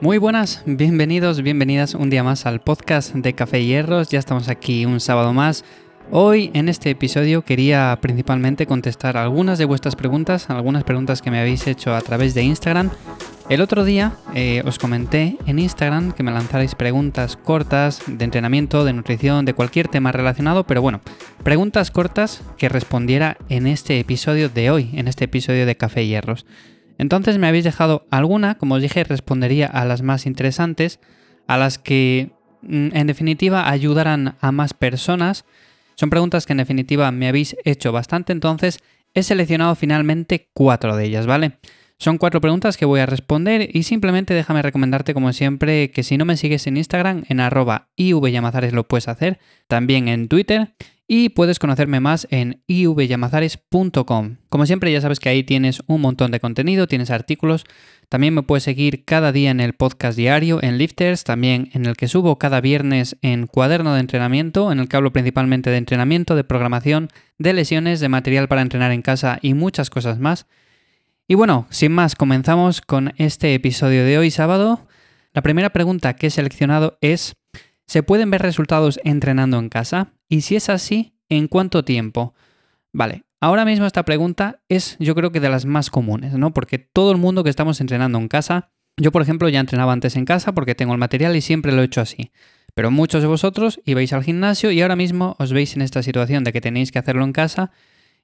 Muy buenas, bienvenidos, bienvenidas un día más al podcast de Café Hierros. Ya estamos aquí un sábado más. Hoy en este episodio quería principalmente contestar algunas de vuestras preguntas, algunas preguntas que me habéis hecho a través de Instagram. El otro día eh, os comenté en Instagram que me lanzarais preguntas cortas de entrenamiento, de nutrición, de cualquier tema relacionado, pero bueno, preguntas cortas que respondiera en este episodio de hoy, en este episodio de Café Hierros. Entonces me habéis dejado alguna, como os dije, respondería a las más interesantes, a las que mm, en definitiva ayudarán a más personas. Son preguntas que en definitiva me habéis hecho bastante, entonces he seleccionado finalmente cuatro de ellas, ¿vale? Son cuatro preguntas que voy a responder y simplemente déjame recomendarte como siempre que si no me sigues en Instagram en arroba ivyamazares lo puedes hacer, también en Twitter y puedes conocerme más en ivyamazares.com. Como siempre ya sabes que ahí tienes un montón de contenido, tienes artículos, también me puedes seguir cada día en el podcast diario, en Lifters, también en el que subo cada viernes en cuaderno de entrenamiento, en el que hablo principalmente de entrenamiento, de programación, de lesiones, de material para entrenar en casa y muchas cosas más. Y bueno, sin más, comenzamos con este episodio de hoy sábado. La primera pregunta que he seleccionado es, ¿se pueden ver resultados entrenando en casa? Y si es así, ¿en cuánto tiempo? Vale, ahora mismo esta pregunta es yo creo que de las más comunes, ¿no? Porque todo el mundo que estamos entrenando en casa, yo por ejemplo ya entrenaba antes en casa porque tengo el material y siempre lo he hecho así. Pero muchos de vosotros ibais al gimnasio y ahora mismo os veis en esta situación de que tenéis que hacerlo en casa.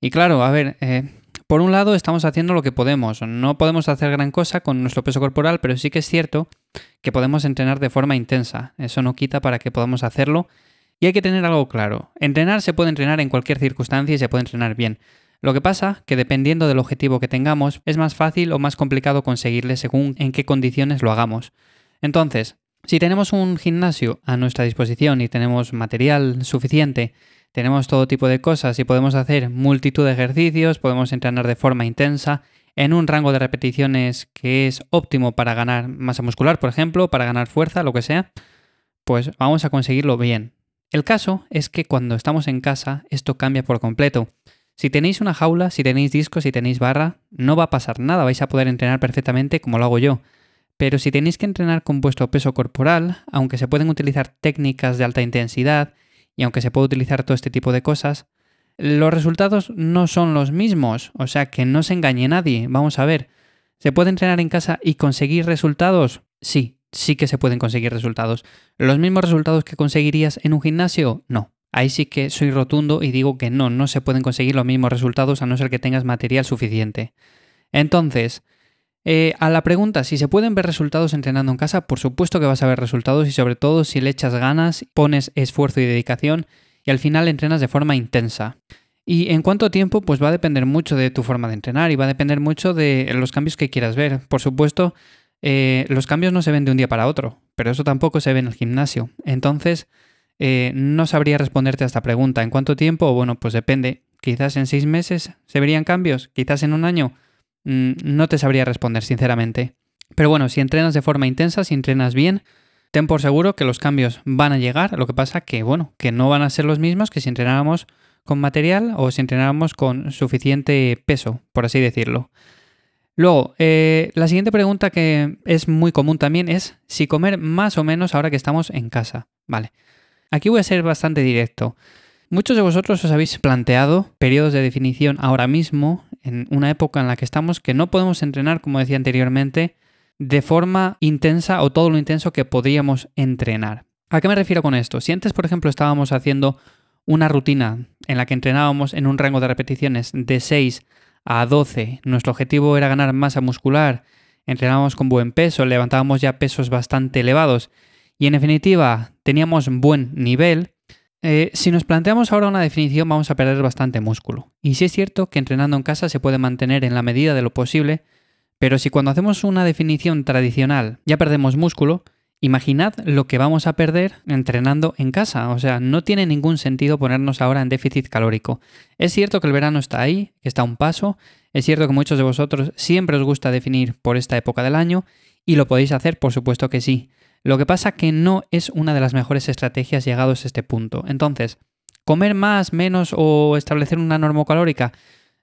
Y claro, a ver, eh, por un lado estamos haciendo lo que podemos. No podemos hacer gran cosa con nuestro peso corporal, pero sí que es cierto que podemos entrenar de forma intensa. Eso no quita para que podamos hacerlo. Y hay que tener algo claro. Entrenar se puede entrenar en cualquier circunstancia y se puede entrenar bien. Lo que pasa que dependiendo del objetivo que tengamos, es más fácil o más complicado conseguirle según en qué condiciones lo hagamos. Entonces, si tenemos un gimnasio a nuestra disposición y tenemos material suficiente tenemos todo tipo de cosas y podemos hacer multitud de ejercicios, podemos entrenar de forma intensa en un rango de repeticiones que es óptimo para ganar masa muscular, por ejemplo, para ganar fuerza, lo que sea, pues vamos a conseguirlo bien. El caso es que cuando estamos en casa esto cambia por completo. Si tenéis una jaula, si tenéis discos, si tenéis barra, no va a pasar nada, vais a poder entrenar perfectamente como lo hago yo. Pero si tenéis que entrenar con vuestro peso corporal, aunque se pueden utilizar técnicas de alta intensidad, y aunque se puede utilizar todo este tipo de cosas, los resultados no son los mismos, o sea que no se engañe nadie. Vamos a ver, ¿se puede entrenar en casa y conseguir resultados? Sí, sí que se pueden conseguir resultados. ¿Los mismos resultados que conseguirías en un gimnasio? No. Ahí sí que soy rotundo y digo que no, no se pueden conseguir los mismos resultados a no ser que tengas material suficiente. Entonces, eh, a la pregunta si se pueden ver resultados entrenando en casa, por supuesto que vas a ver resultados y sobre todo si le echas ganas, pones esfuerzo y dedicación y al final entrenas de forma intensa. Y en cuánto tiempo, pues va a depender mucho de tu forma de entrenar y va a depender mucho de los cambios que quieras ver. Por supuesto, eh, los cambios no se ven de un día para otro, pero eso tampoco se ve en el gimnasio. Entonces, eh, no sabría responderte a esta pregunta. ¿En cuánto tiempo? Bueno, pues depende. Quizás en seis meses se verían cambios, quizás en un año. Mm, no te sabría responder, sinceramente. Pero bueno, si entrenas de forma intensa, si entrenas bien, ten por seguro que los cambios van a llegar. Lo que pasa que, bueno, que no van a ser los mismos que si entrenáramos con material o si entrenáramos con suficiente peso, por así decirlo. Luego, eh, la siguiente pregunta que es muy común también es si comer más o menos ahora que estamos en casa. Vale. Aquí voy a ser bastante directo. Muchos de vosotros os habéis planteado periodos de definición ahora mismo, en una época en la que estamos, que no podemos entrenar, como decía anteriormente, de forma intensa o todo lo intenso que podríamos entrenar. ¿A qué me refiero con esto? Si antes, por ejemplo, estábamos haciendo una rutina en la que entrenábamos en un rango de repeticiones de 6 a 12, nuestro objetivo era ganar masa muscular, entrenábamos con buen peso, levantábamos ya pesos bastante elevados y en definitiva teníamos buen nivel, eh, si nos planteamos ahora una definición vamos a perder bastante músculo. Y sí es cierto que entrenando en casa se puede mantener en la medida de lo posible, pero si cuando hacemos una definición tradicional ya perdemos músculo, imaginad lo que vamos a perder entrenando en casa. O sea, no tiene ningún sentido ponernos ahora en déficit calórico. Es cierto que el verano está ahí, que está a un paso, es cierto que muchos de vosotros siempre os gusta definir por esta época del año y lo podéis hacer, por supuesto que sí. Lo que pasa que no es una de las mejores estrategias llegados a este punto. Entonces, comer más, menos o establecer una normocalórica,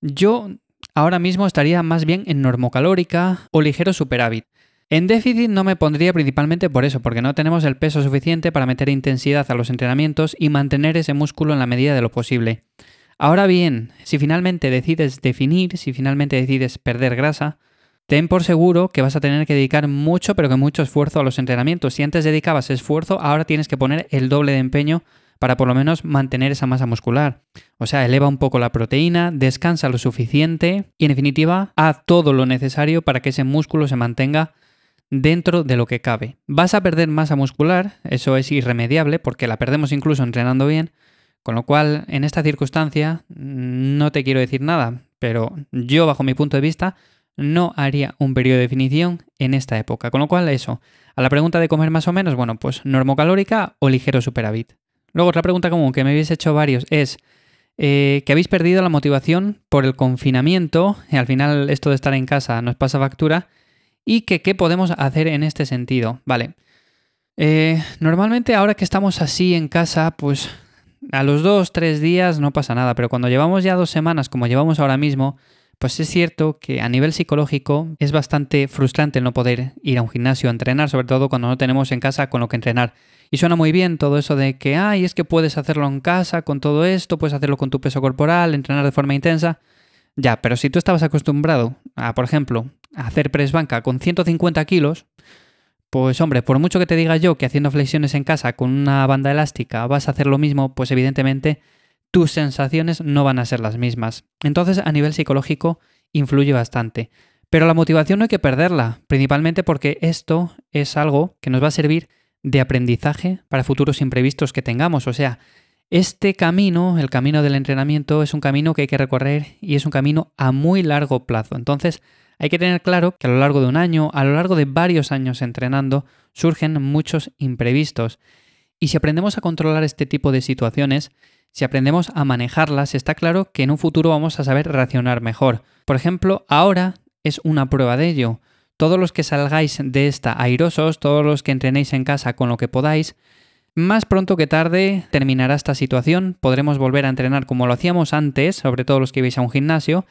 yo ahora mismo estaría más bien en normocalórica o ligero superávit. En déficit no me pondría principalmente por eso, porque no tenemos el peso suficiente para meter intensidad a los entrenamientos y mantener ese músculo en la medida de lo posible. Ahora bien, si finalmente decides definir, si finalmente decides perder grasa, ten por seguro que vas a tener que dedicar mucho, pero que mucho esfuerzo a los entrenamientos. Si antes dedicabas esfuerzo, ahora tienes que poner el doble de empeño para por lo menos mantener esa masa muscular. O sea, eleva un poco la proteína, descansa lo suficiente y en definitiva, haz todo lo necesario para que ese músculo se mantenga dentro de lo que cabe. Vas a perder masa muscular, eso es irremediable porque la perdemos incluso entrenando bien, con lo cual en esta circunstancia no te quiero decir nada, pero yo bajo mi punto de vista no haría un periodo de definición en esta época, con lo cual eso, a la pregunta de comer más o menos, bueno, pues normocalórica o ligero superávit. Luego otra pregunta común que me habéis hecho varios es eh, que habéis perdido la motivación por el confinamiento, y al final esto de estar en casa nos pasa factura, y que qué podemos hacer en este sentido. Vale. Eh, normalmente ahora que estamos así en casa, pues a los dos, tres días no pasa nada, pero cuando llevamos ya dos semanas como llevamos ahora mismo, pues es cierto que a nivel psicológico es bastante frustrante el no poder ir a un gimnasio a entrenar, sobre todo cuando no tenemos en casa con lo que entrenar. Y suena muy bien todo eso de que, ay, es que puedes hacerlo en casa con todo esto, puedes hacerlo con tu peso corporal, entrenar de forma intensa. Ya, pero si tú estabas acostumbrado a, por ejemplo, hacer press banca con 150 kilos, pues hombre, por mucho que te diga yo que haciendo flexiones en casa con una banda elástica vas a hacer lo mismo, pues evidentemente tus sensaciones no van a ser las mismas. Entonces a nivel psicológico influye bastante. Pero la motivación no hay que perderla, principalmente porque esto es algo que nos va a servir de aprendizaje para futuros imprevistos que tengamos. O sea, este camino, el camino del entrenamiento, es un camino que hay que recorrer y es un camino a muy largo plazo. Entonces, hay que tener claro que a lo largo de un año, a lo largo de varios años entrenando, surgen muchos imprevistos. Y si aprendemos a controlar este tipo de situaciones, si aprendemos a manejarlas, está claro que en un futuro vamos a saber reaccionar mejor. Por ejemplo, ahora es una prueba de ello. Todos los que salgáis de esta airosos, todos los que entrenéis en casa con lo que podáis, más pronto que tarde terminará esta situación, podremos volver a entrenar como lo hacíamos antes, sobre todo los que ibais a un gimnasio,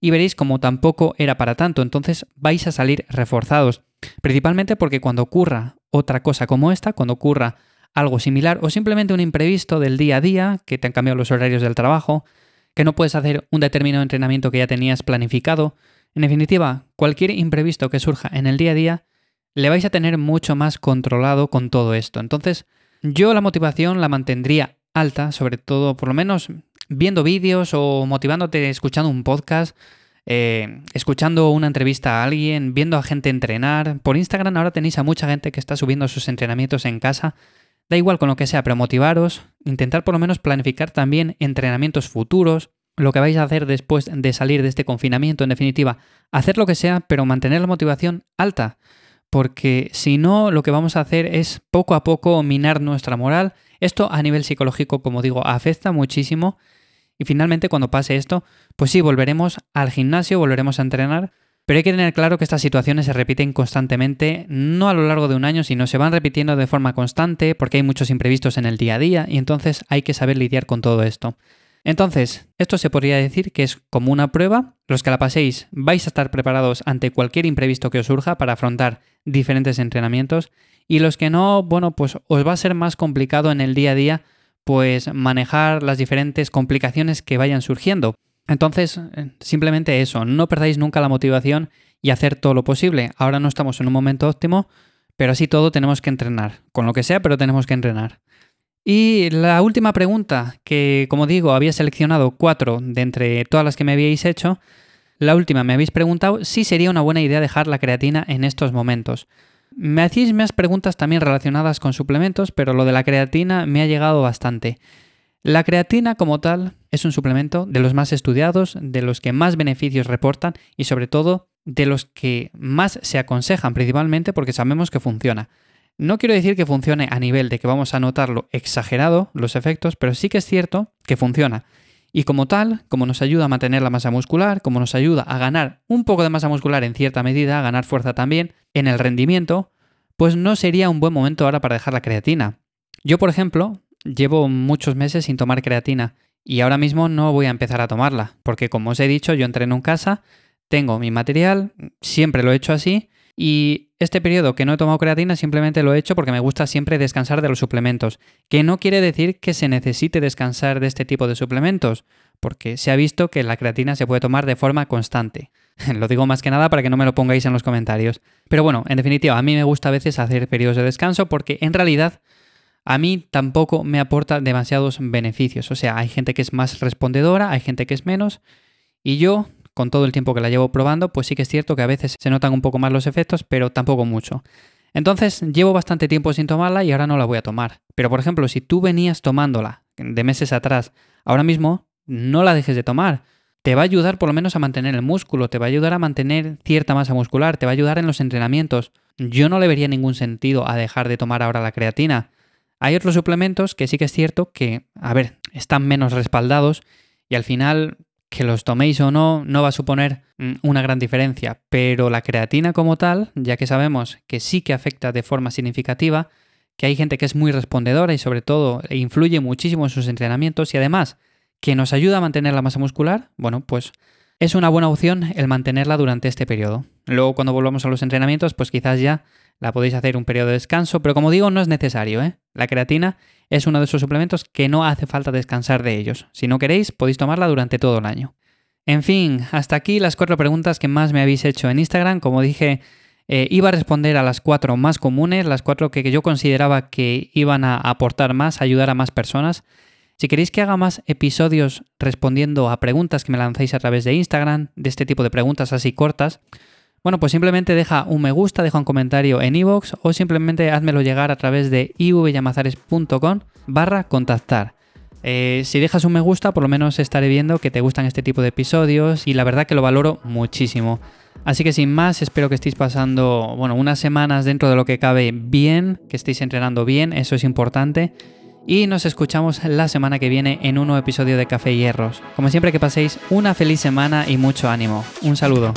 y veréis como tampoco era para tanto, entonces vais a salir reforzados. Principalmente porque cuando ocurra otra cosa como esta, cuando ocurra algo similar o simplemente un imprevisto del día a día, que te han cambiado los horarios del trabajo, que no puedes hacer un determinado entrenamiento que ya tenías planificado, en definitiva, cualquier imprevisto que surja en el día a día, le vais a tener mucho más controlado con todo esto. Entonces, yo la motivación la mantendría alta, sobre todo por lo menos viendo vídeos o motivándote escuchando un podcast, eh, escuchando una entrevista a alguien, viendo a gente entrenar. Por Instagram ahora tenéis a mucha gente que está subiendo sus entrenamientos en casa. Da igual con lo que sea, pero motivaros, intentar por lo menos planificar también entrenamientos futuros, lo que vais a hacer después de salir de este confinamiento, en definitiva, hacer lo que sea, pero mantener la motivación alta, porque si no, lo que vamos a hacer es poco a poco minar nuestra moral. Esto a nivel psicológico, como digo, afecta muchísimo y finalmente, cuando pase esto, pues sí, volveremos al gimnasio, volveremos a entrenar, pero hay que tener claro que estas situaciones se repiten constantemente, no a lo largo de un año, sino se van repitiendo de forma constante porque hay muchos imprevistos en el día a día y entonces hay que saber lidiar con todo esto. Entonces, esto se podría decir que es como una prueba. Los que la paséis vais a estar preparados ante cualquier imprevisto que os surja para afrontar diferentes entrenamientos y los que no, bueno, pues os va a ser más complicado en el día a día pues manejar las diferentes complicaciones que vayan surgiendo. Entonces, eh, simplemente eso, no perdáis nunca la motivación y hacer todo lo posible. Ahora no estamos en un momento óptimo, pero así todo tenemos que entrenar, con lo que sea, pero tenemos que entrenar. Y la última pregunta, que como digo, había seleccionado cuatro de entre todas las que me habíais hecho, la última me habéis preguntado si sería una buena idea dejar la creatina en estos momentos. Me hacéis más preguntas también relacionadas con suplementos, pero lo de la creatina me ha llegado bastante. La creatina como tal es un suplemento de los más estudiados, de los que más beneficios reportan y sobre todo de los que más se aconsejan principalmente porque sabemos que funciona. No quiero decir que funcione a nivel de que vamos a notarlo exagerado los efectos, pero sí que es cierto que funciona. Y como tal, como nos ayuda a mantener la masa muscular, como nos ayuda a ganar un poco de masa muscular en cierta medida, a ganar fuerza también en el rendimiento, pues no sería un buen momento ahora para dejar la creatina. Yo, por ejemplo, llevo muchos meses sin tomar creatina y ahora mismo no voy a empezar a tomarla, porque como os he dicho, yo entreno en casa, tengo mi material, siempre lo he hecho así, y este periodo que no he tomado creatina simplemente lo he hecho porque me gusta siempre descansar de los suplementos, que no quiere decir que se necesite descansar de este tipo de suplementos, porque se ha visto que la creatina se puede tomar de forma constante. lo digo más que nada para que no me lo pongáis en los comentarios. Pero bueno, en definitiva, a mí me gusta a veces hacer periodos de descanso porque en realidad a mí tampoco me aporta demasiados beneficios. O sea, hay gente que es más respondedora, hay gente que es menos, y yo con todo el tiempo que la llevo probando, pues sí que es cierto que a veces se notan un poco más los efectos, pero tampoco mucho. Entonces, llevo bastante tiempo sin tomarla y ahora no la voy a tomar. Pero por ejemplo, si tú venías tomándola de meses atrás, ahora mismo no la dejes de tomar. Te va a ayudar por lo menos a mantener el músculo, te va a ayudar a mantener cierta masa muscular, te va a ayudar en los entrenamientos. Yo no le vería ningún sentido a dejar de tomar ahora la creatina. Hay otros suplementos que sí que es cierto que, a ver, están menos respaldados y al final que los toméis o no no va a suponer mm, una gran diferencia, pero la creatina como tal, ya que sabemos que sí que afecta de forma significativa, que hay gente que es muy respondedora y sobre todo influye muchísimo en sus entrenamientos y además que nos ayuda a mantener la masa muscular, bueno, pues es una buena opción el mantenerla durante este periodo. Luego cuando volvamos a los entrenamientos, pues quizás ya la podéis hacer un periodo de descanso, pero como digo, no es necesario. ¿eh? La creatina es uno de esos suplementos que no hace falta descansar de ellos. Si no queréis, podéis tomarla durante todo el año. En fin, hasta aquí las cuatro preguntas que más me habéis hecho en Instagram. Como dije, eh, iba a responder a las cuatro más comunes, las cuatro que yo consideraba que iban a aportar más, ayudar a más personas. Si queréis que haga más episodios respondiendo a preguntas que me lanzáis a través de Instagram, de este tipo de preguntas así cortas, bueno, pues simplemente deja un me gusta, deja un comentario en iVoox o simplemente házmelo llegar a través de ivyamazares.com barra contactar. Eh, si dejas un me gusta, por lo menos estaré viendo que te gustan este tipo de episodios y la verdad que lo valoro muchísimo. Así que sin más, espero que estéis pasando, bueno, unas semanas dentro de lo que cabe bien, que estéis entrenando bien, eso es importante y nos escuchamos la semana que viene en un nuevo episodio de Café Hierros. Como siempre que paséis una feliz semana y mucho ánimo. Un saludo.